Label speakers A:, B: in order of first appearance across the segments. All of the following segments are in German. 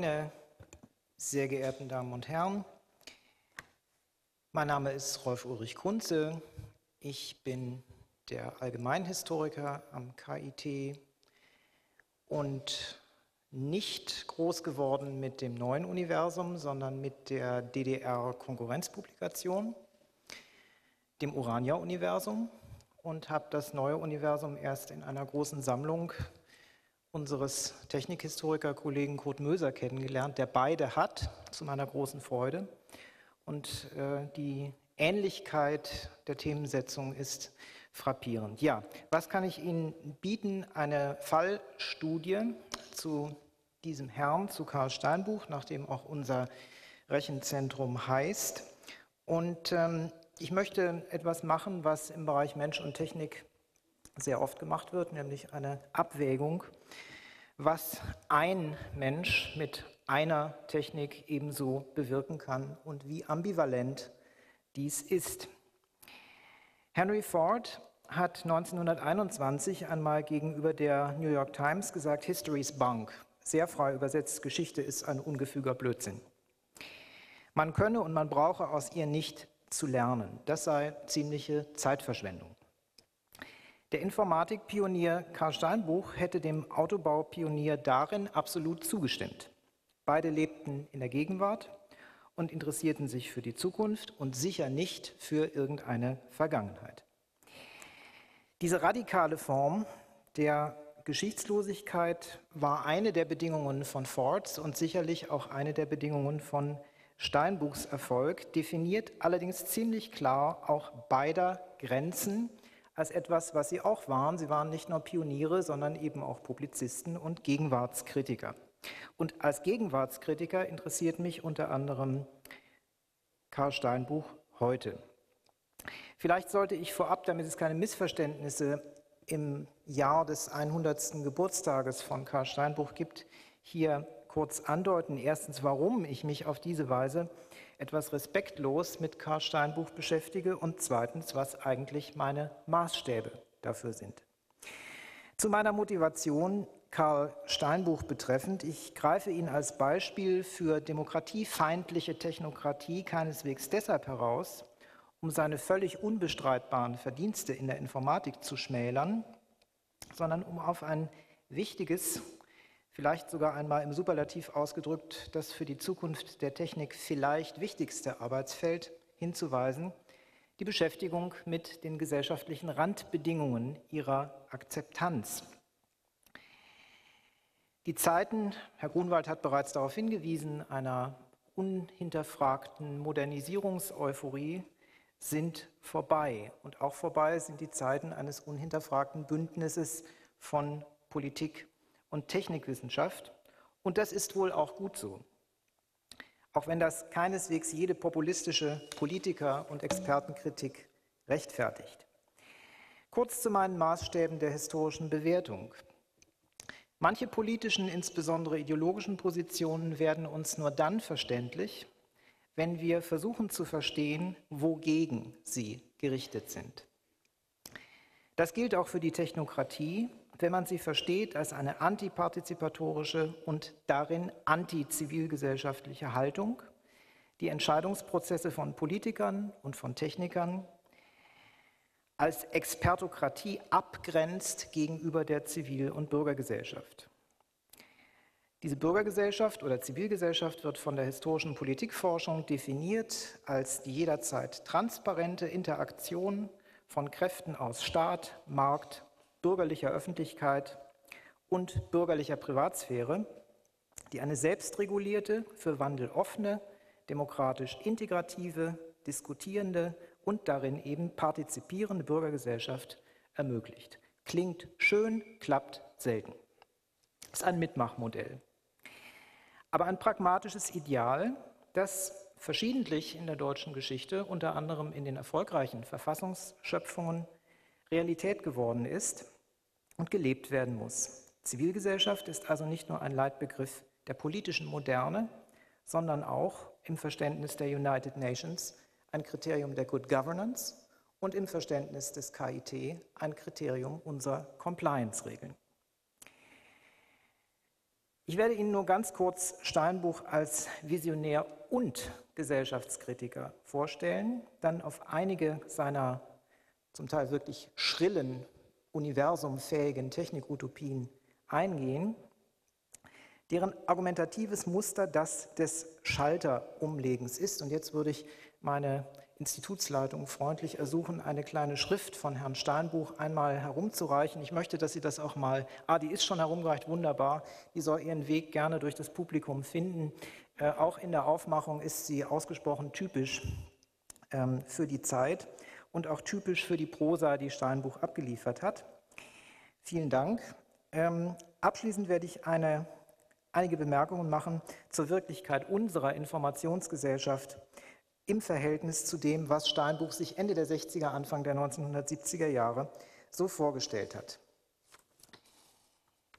A: Meine sehr geehrten Damen und Herren, mein Name ist Rolf Ulrich Kunze. Ich bin der Allgemeinhistoriker am KIT und nicht groß geworden mit dem neuen Universum, sondern mit der DDR-Konkurrenzpublikation, dem Urania-Universum und habe das neue Universum erst in einer großen Sammlung unseres Technikhistoriker-Kollegen Kurt Möser kennengelernt, der beide hat, zu meiner großen Freude. Und äh, die Ähnlichkeit der Themensetzung ist frappierend. Ja, was kann ich Ihnen bieten? Eine Fallstudie zu diesem Herrn, zu Karl Steinbuch, nach dem auch unser Rechenzentrum heißt. Und ähm, ich möchte etwas machen, was im Bereich Mensch und Technik sehr oft gemacht wird, nämlich eine Abwägung, was ein Mensch mit einer Technik ebenso bewirken kann und wie ambivalent dies ist. Henry Ford hat 1921 einmal gegenüber der New York Times gesagt, History's Bunk. Sehr frei übersetzt, Geschichte ist ein ungefüger Blödsinn. Man könne und man brauche aus ihr nicht zu lernen. Das sei ziemliche Zeitverschwendung. Der Informatikpionier Karl Steinbuch hätte dem Autobaupionier darin absolut zugestimmt. Beide lebten in der Gegenwart und interessierten sich für die Zukunft und sicher nicht für irgendeine Vergangenheit. Diese radikale Form der Geschichtslosigkeit war eine der Bedingungen von Fords und sicherlich auch eine der Bedingungen von Steinbuchs Erfolg, definiert allerdings ziemlich klar auch beider Grenzen als etwas, was sie auch waren. Sie waren nicht nur Pioniere, sondern eben auch Publizisten und Gegenwartskritiker. Und als Gegenwartskritiker interessiert mich unter anderem Karl Steinbuch heute. Vielleicht sollte ich vorab, damit es keine Missverständnisse im Jahr des 100. Geburtstages von Karl Steinbruch gibt, hier kurz andeuten. Erstens, warum ich mich auf diese Weise etwas respektlos mit Karl Steinbuch beschäftige und zweitens, was eigentlich meine Maßstäbe dafür sind. Zu meiner Motivation Karl Steinbuch betreffend. Ich greife ihn als Beispiel für demokratiefeindliche Technokratie keineswegs deshalb heraus, um seine völlig unbestreitbaren Verdienste in der Informatik zu schmälern, sondern um auf ein wichtiges, vielleicht sogar einmal im Superlativ ausgedrückt, das für die Zukunft der Technik vielleicht wichtigste Arbeitsfeld hinzuweisen, die Beschäftigung mit den gesellschaftlichen Randbedingungen ihrer Akzeptanz. Die Zeiten, Herr Grunwald hat bereits darauf hingewiesen, einer unhinterfragten Modernisierungseuphorie sind vorbei. Und auch vorbei sind die Zeiten eines unhinterfragten Bündnisses von Politik und Technikwissenschaft. Und das ist wohl auch gut so. Auch wenn das keineswegs jede populistische Politiker- und Expertenkritik rechtfertigt. Kurz zu meinen Maßstäben der historischen Bewertung. Manche politischen, insbesondere ideologischen Positionen werden uns nur dann verständlich, wenn wir versuchen zu verstehen, wogegen sie gerichtet sind. Das gilt auch für die Technokratie, wenn man sie versteht als eine antipardizipatorische und darin antizivilgesellschaftliche Haltung, die Entscheidungsprozesse von Politikern und von Technikern als Expertokratie abgrenzt gegenüber der Zivil- und Bürgergesellschaft. Diese Bürgergesellschaft oder Zivilgesellschaft wird von der historischen Politikforschung definiert als die jederzeit transparente Interaktion von Kräften aus Staat, Markt, bürgerlicher Öffentlichkeit und bürgerlicher Privatsphäre, die eine selbstregulierte, für Wandel offene, demokratisch integrative, diskutierende und darin eben partizipierende Bürgergesellschaft ermöglicht. Klingt schön, klappt selten. Ist ein Mitmachmodell aber ein pragmatisches Ideal, das verschiedentlich in der deutschen Geschichte, unter anderem in den erfolgreichen Verfassungsschöpfungen, Realität geworden ist und gelebt werden muss. Zivilgesellschaft ist also nicht nur ein Leitbegriff der politischen Moderne, sondern auch im Verständnis der United Nations ein Kriterium der Good Governance und im Verständnis des KIT ein Kriterium unserer Compliance-Regeln. Ich werde Ihnen nur ganz kurz Steinbuch als Visionär und Gesellschaftskritiker vorstellen, dann auf einige seiner zum Teil wirklich schrillen, universumfähigen Technikutopien eingehen, deren argumentatives Muster das des Schalterumlegens ist. Und jetzt würde ich meine Institutsleitung freundlich ersuchen, eine kleine Schrift von Herrn Steinbuch einmal herumzureichen. Ich möchte, dass Sie das auch mal, ah, die ist schon herumgereicht, wunderbar, die soll ihren Weg gerne durch das Publikum finden. Äh, auch in der Aufmachung ist sie ausgesprochen typisch ähm, für die Zeit und auch typisch für die Prosa, die Steinbuch abgeliefert hat. Vielen Dank. Ähm, abschließend werde ich eine, einige Bemerkungen machen zur Wirklichkeit unserer Informationsgesellschaft im Verhältnis zu dem, was Steinbuch sich Ende der 60er, Anfang der 1970er Jahre so vorgestellt hat.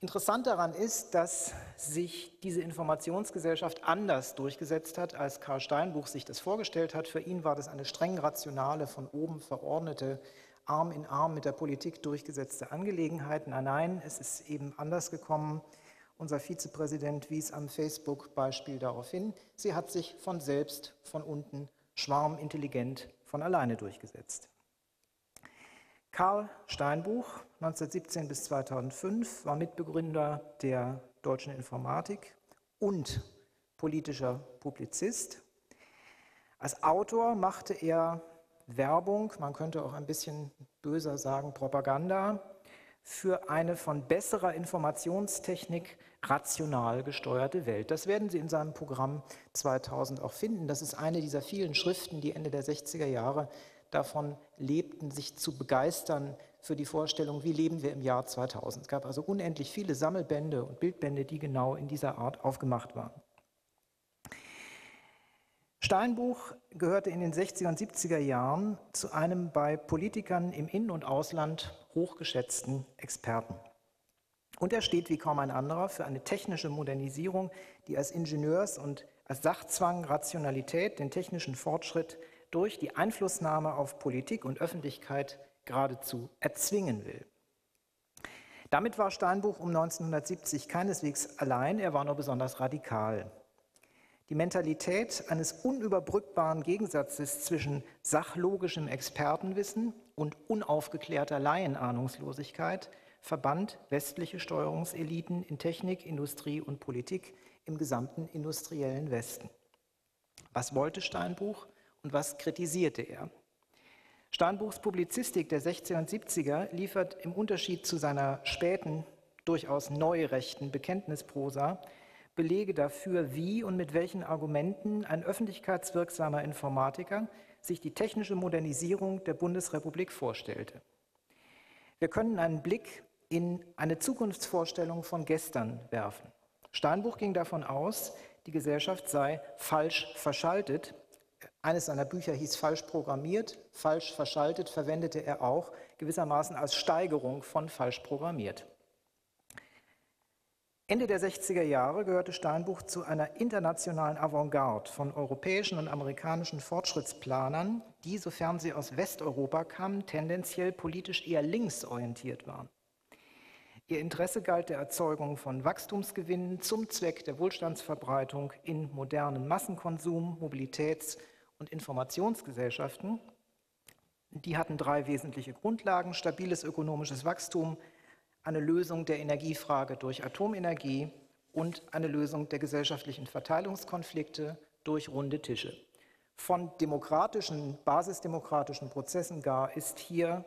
A: Interessant daran ist, dass sich diese Informationsgesellschaft anders durchgesetzt hat, als Karl Steinbuch sich das vorgestellt hat. Für ihn war das eine streng rationale, von oben verordnete, Arm in Arm mit der Politik durchgesetzte Angelegenheit. Nein, nein, es ist eben anders gekommen. Unser Vizepräsident wies am Facebook-Beispiel darauf hin. Sie hat sich von selbst, von unten schwarmintelligent von alleine durchgesetzt. Karl Steinbuch, 1917 bis 2005, war Mitbegründer der deutschen Informatik und politischer Publizist. Als Autor machte er Werbung, man könnte auch ein bisschen böser sagen Propaganda, für eine von besserer Informationstechnik rational gesteuerte Welt. Das werden Sie in seinem Programm 2000 auch finden. Das ist eine dieser vielen Schriften, die Ende der 60er Jahre davon lebten, sich zu begeistern für die Vorstellung, wie leben wir im Jahr 2000. Es gab also unendlich viele Sammelbände und Bildbände, die genau in dieser Art aufgemacht waren. Steinbuch gehörte in den 60er und 70er Jahren zu einem bei Politikern im In- und Ausland hochgeschätzten Experten. Und er steht wie kaum ein anderer für eine technische Modernisierung, die als Ingenieurs- und als Sachzwang Rationalität den technischen Fortschritt durch die Einflussnahme auf Politik und Öffentlichkeit geradezu erzwingen will. Damit war Steinbuch um 1970 keineswegs allein, er war nur besonders radikal. Die Mentalität eines unüberbrückbaren Gegensatzes zwischen sachlogischem Expertenwissen und unaufgeklärter Laienahnungslosigkeit verband westliche Steuerungseliten in Technik, Industrie und Politik im gesamten industriellen Westen. Was wollte Steinbuch und was kritisierte er? Steinbuchs Publizistik der 60er und 70er liefert im Unterschied zu seiner späten, durchaus neurechten Bekenntnisprosa Belege dafür, wie und mit welchen Argumenten ein öffentlichkeitswirksamer Informatiker sich die technische Modernisierung der Bundesrepublik vorstellte. Wir können einen Blick in eine Zukunftsvorstellung von gestern werfen. Steinbuch ging davon aus, die Gesellschaft sei falsch verschaltet. Eines seiner Bücher hieß falsch programmiert, falsch verschaltet verwendete er auch gewissermaßen als Steigerung von falsch programmiert. Ende der 60er Jahre gehörte Steinbuch zu einer internationalen Avantgarde von europäischen und amerikanischen Fortschrittsplanern, die, sofern sie aus Westeuropa kamen, tendenziell politisch eher linksorientiert waren. Ihr Interesse galt der Erzeugung von Wachstumsgewinnen zum Zweck der Wohlstandsverbreitung in modernen Massenkonsum, Mobilitäts- und Informationsgesellschaften. Die hatten drei wesentliche Grundlagen, stabiles ökonomisches Wachstum, eine Lösung der Energiefrage durch Atomenergie und eine Lösung der gesellschaftlichen Verteilungskonflikte durch runde Tische. Von demokratischen, basisdemokratischen Prozessen gar ist hier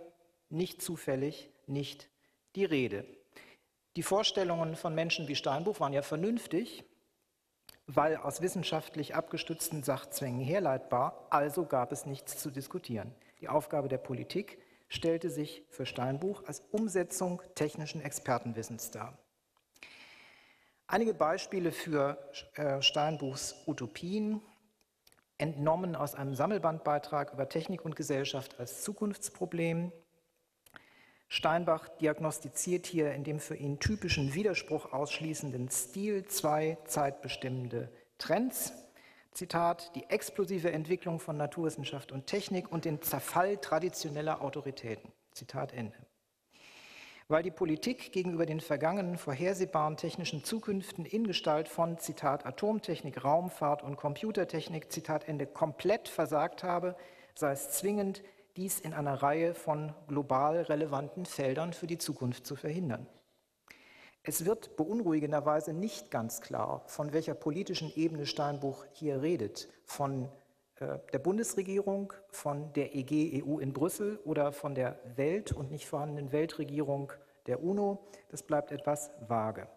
A: nicht zufällig nicht die Rede. Die Vorstellungen von Menschen wie Steinbuch waren ja vernünftig, weil aus wissenschaftlich abgestützten Sachzwängen herleitbar, also gab es nichts zu diskutieren. Die Aufgabe der Politik stellte sich für Steinbuch als Umsetzung technischen Expertenwissens dar. Einige Beispiele für äh, Steinbuchs Utopien, entnommen aus einem Sammelbandbeitrag über Technik und Gesellschaft als Zukunftsproblem. Steinbach diagnostiziert hier in dem für ihn typischen Widerspruch ausschließenden Stil zwei zeitbestimmende Trends. Zitat, die explosive Entwicklung von Naturwissenschaft und Technik und den Zerfall traditioneller Autoritäten. Zitat Ende. weil die Politik gegenüber den vergangenen vorhersehbaren technischen Zukünften in Gestalt von, Zitat, Atomtechnik, Raumfahrt und Computertechnik, Zitat Ende, komplett versagt habe, sei es zwingend, dies in einer Reihe von global relevanten Feldern für die Zukunft zu verhindern. Es wird beunruhigenderweise nicht ganz klar, von welcher politischen Ebene Steinbuch hier redet. Von äh, der Bundesregierung, von der EG EU in Brüssel oder von der Welt- und nicht vorhandenen Weltregierung der UNO. Das bleibt etwas vage.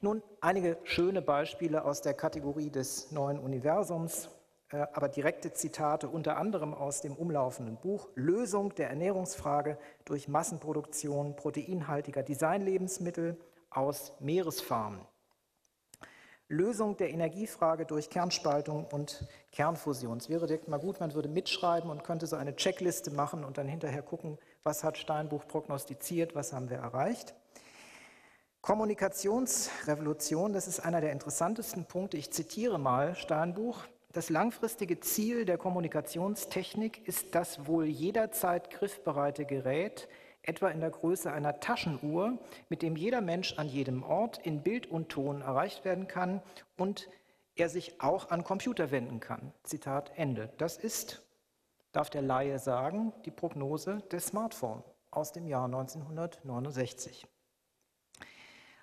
A: Nun einige schöne Beispiele aus der Kategorie des neuen Universums, aber direkte Zitate unter anderem aus dem umlaufenden Buch Lösung der Ernährungsfrage durch Massenproduktion proteinhaltiger Designlebensmittel aus Meeresfarmen. Lösung der Energiefrage durch Kernspaltung und Kernfusion. Es wäre direkt mal gut, man würde mitschreiben und könnte so eine Checkliste machen und dann hinterher gucken, was hat Steinbuch prognostiziert, was haben wir erreicht. Kommunikationsrevolution, das ist einer der interessantesten Punkte. Ich zitiere mal Steinbuch. Das langfristige Ziel der Kommunikationstechnik ist das wohl jederzeit griffbereite Gerät, etwa in der Größe einer Taschenuhr, mit dem jeder Mensch an jedem Ort in Bild und Ton erreicht werden kann und er sich auch an Computer wenden kann. Zitat Ende. Das ist, darf der Laie sagen, die Prognose des Smartphone aus dem Jahr 1969.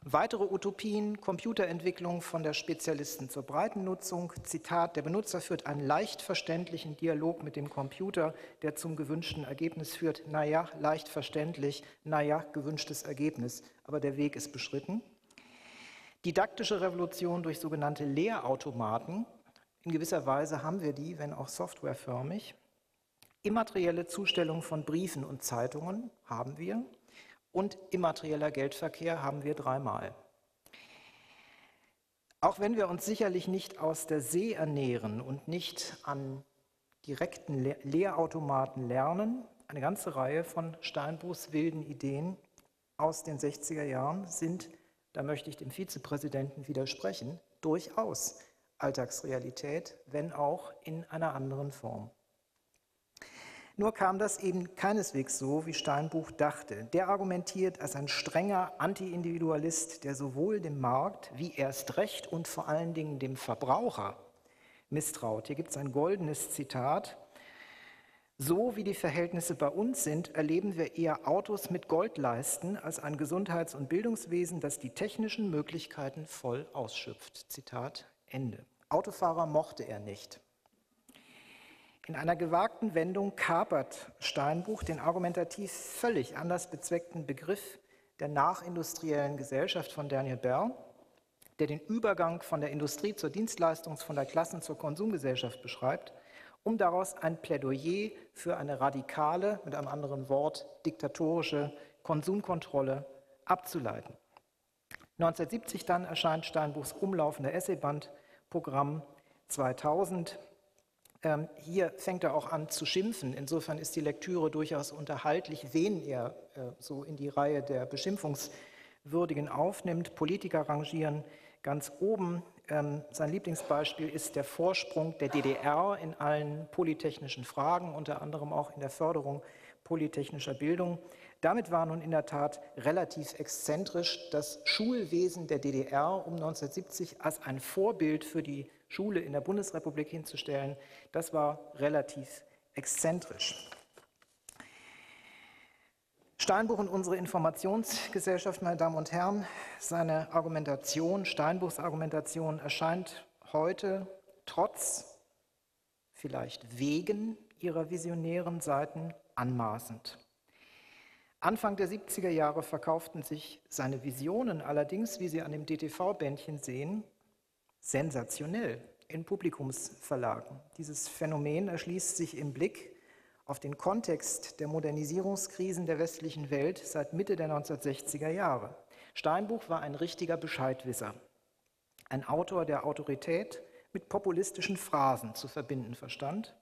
A: Weitere Utopien, Computerentwicklung von der Spezialisten zur breiten Nutzung. Zitat, der Benutzer führt einen leicht verständlichen Dialog mit dem Computer, der zum gewünschten Ergebnis führt. Naja, leicht verständlich, naja, gewünschtes Ergebnis, aber der Weg ist beschritten. Didaktische Revolution durch sogenannte Lehrautomaten. In gewisser Weise haben wir die, wenn auch softwareförmig. Immaterielle Zustellung von Briefen und Zeitungen haben wir und immaterieller Geldverkehr haben wir dreimal. Auch wenn wir uns sicherlich nicht aus der See ernähren und nicht an direkten Le Lehrautomaten lernen, eine ganze Reihe von Steinbruchs wilden Ideen aus den 60er Jahren sind, da möchte ich dem Vizepräsidenten widersprechen, durchaus Alltagsrealität, wenn auch in einer anderen Form. Nur kam das eben keineswegs so, wie Steinbuch dachte. Der argumentiert als ein strenger Anti-Individualist, der sowohl dem Markt wie erst recht und vor allen Dingen dem Verbraucher misstraut. Hier gibt es ein goldenes Zitat. So wie die Verhältnisse bei uns sind, erleben wir eher Autos mit Goldleisten als ein Gesundheits- und Bildungswesen, das die technischen Möglichkeiten voll ausschöpft. Zitat Ende. Autofahrer mochte er nicht. In einer gewagten Wendung kapert Steinbuch den argumentativ völlig anders bezweckten Begriff der nachindustriellen Gesellschaft von Daniel Bell, der den Übergang von der Industrie zur Dienstleistungs-, von der Klassen- zur Konsumgesellschaft beschreibt, um daraus ein Plädoyer für eine radikale, mit einem anderen Wort diktatorische Konsumkontrolle abzuleiten. 1970 dann erscheint Steinbuchs umlaufender Essayband Programm 2000 ähm, hier fängt er auch an zu schimpfen. Insofern ist die Lektüre durchaus unterhaltlich, wen er äh, so in die Reihe der Beschimpfungswürdigen aufnimmt. Politiker rangieren ganz oben. Ähm, sein Lieblingsbeispiel ist der Vorsprung der DDR in allen polytechnischen Fragen, unter anderem auch in der Förderung polytechnischer Bildung. Damit war nun in der Tat relativ exzentrisch das Schulwesen der DDR um 1970 als ein Vorbild für die Schule in der Bundesrepublik hinzustellen, das war relativ exzentrisch. Steinbuch und unsere Informationsgesellschaft, meine Damen und Herren, seine Argumentation, Steinbuchs Argumentation erscheint heute trotz, vielleicht wegen ihrer visionären Seiten anmaßend. Anfang der 70er Jahre verkauften sich seine Visionen allerdings, wie Sie an dem DTV-Bändchen sehen, sensationell in Publikumsverlagen. Dieses Phänomen erschließt sich im Blick auf den Kontext der Modernisierungskrisen der westlichen Welt seit Mitte der 1960er Jahre. Steinbuch war ein richtiger Bescheidwisser, ein Autor, der Autorität mit populistischen Phrasen zu verbinden verstand.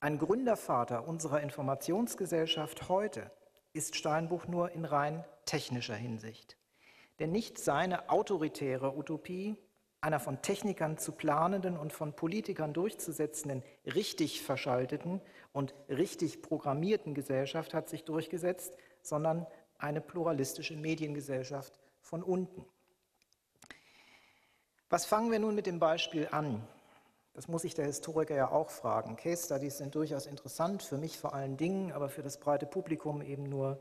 A: Ein Gründervater unserer Informationsgesellschaft heute ist Steinbuch nur in rein technischer Hinsicht. Denn nicht seine autoritäre Utopie einer von Technikern zu planenden und von Politikern durchzusetzenden richtig verschalteten und richtig programmierten Gesellschaft hat sich durchgesetzt, sondern eine pluralistische Mediengesellschaft von unten. Was fangen wir nun mit dem Beispiel an? Das muss sich der Historiker ja auch fragen. Case Studies sind durchaus interessant, für mich vor allen Dingen, aber für das breite Publikum eben nur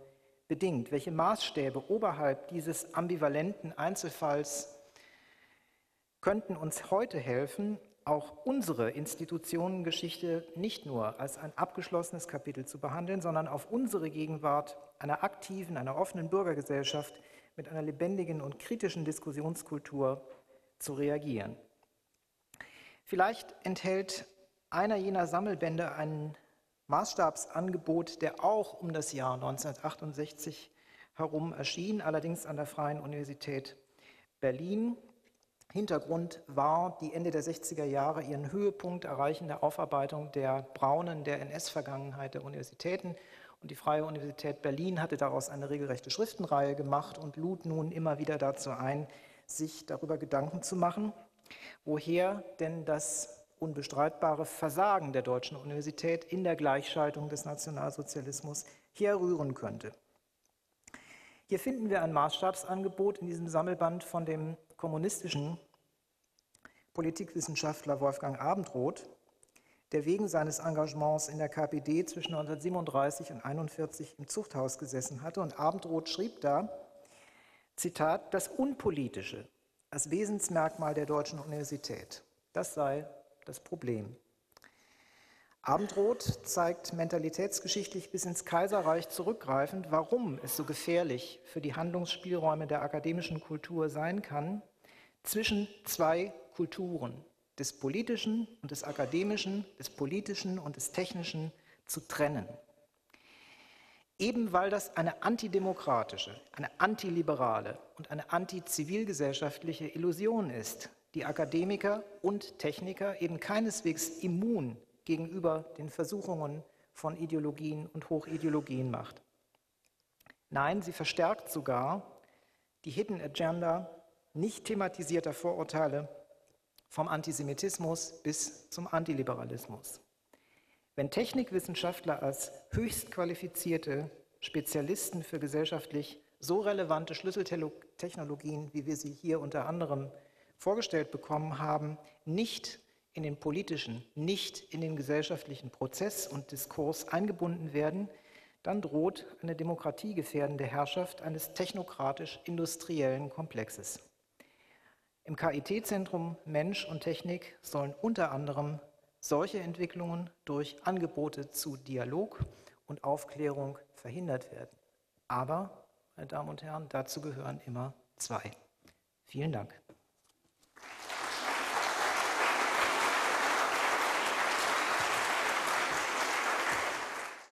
A: bedingt. Welche Maßstäbe oberhalb dieses ambivalenten Einzelfalls könnten uns heute helfen, auch unsere Institutionengeschichte nicht nur als ein abgeschlossenes Kapitel zu behandeln, sondern auf unsere Gegenwart einer aktiven, einer offenen Bürgergesellschaft mit einer lebendigen und kritischen Diskussionskultur zu reagieren. Vielleicht enthält einer jener Sammelbände ein Maßstabsangebot, der auch um das Jahr 1968 herum erschien, allerdings an der Freien Universität Berlin. Hintergrund war die Ende der 60er Jahre ihren Höhepunkt erreichende Aufarbeitung der braunen, der NS-Vergangenheit der Universitäten. Und die Freie Universität Berlin hatte daraus eine regelrechte Schriftenreihe gemacht und lud nun immer wieder dazu ein, sich darüber Gedanken zu machen, woher denn das unbestreitbare Versagen der deutschen Universität in der Gleichschaltung des Nationalsozialismus herrühren könnte. Hier finden wir ein Maßstabsangebot in diesem Sammelband von dem kommunistischen Politikwissenschaftler Wolfgang Abendroth, der wegen seines Engagements in der KPD zwischen 1937 und 1941 im Zuchthaus gesessen hatte. Und Abendroth schrieb da, Zitat, das Unpolitische als Wesensmerkmal der deutschen Universität, das sei das Problem. Abendroth zeigt mentalitätsgeschichtlich bis ins Kaiserreich zurückgreifend, warum es so gefährlich für die Handlungsspielräume der akademischen Kultur sein kann, zwischen zwei Kulturen, des Politischen und des Akademischen, des Politischen und des Technischen zu trennen. Eben weil das eine antidemokratische, eine antiliberale und eine antizivilgesellschaftliche Illusion ist, die Akademiker und Techniker eben keineswegs immun gegenüber den Versuchungen von Ideologien und Hochideologien macht. Nein, sie verstärkt sogar die Hidden Agenda nicht thematisierter Vorurteile vom Antisemitismus bis zum Antiliberalismus. Wenn Technikwissenschaftler als höchst qualifizierte Spezialisten für gesellschaftlich so relevante Schlüsseltechnologien, wie wir sie hier unter anderem vorgestellt bekommen haben, nicht in den politischen, nicht in den gesellschaftlichen Prozess und Diskurs eingebunden werden, dann droht eine demokratiegefährdende Herrschaft eines technokratisch-industriellen Komplexes. Im KIT-Zentrum Mensch und Technik sollen unter anderem solche Entwicklungen durch Angebote zu Dialog und Aufklärung verhindert werden. Aber, meine Damen und Herren, dazu gehören immer zwei. Vielen Dank.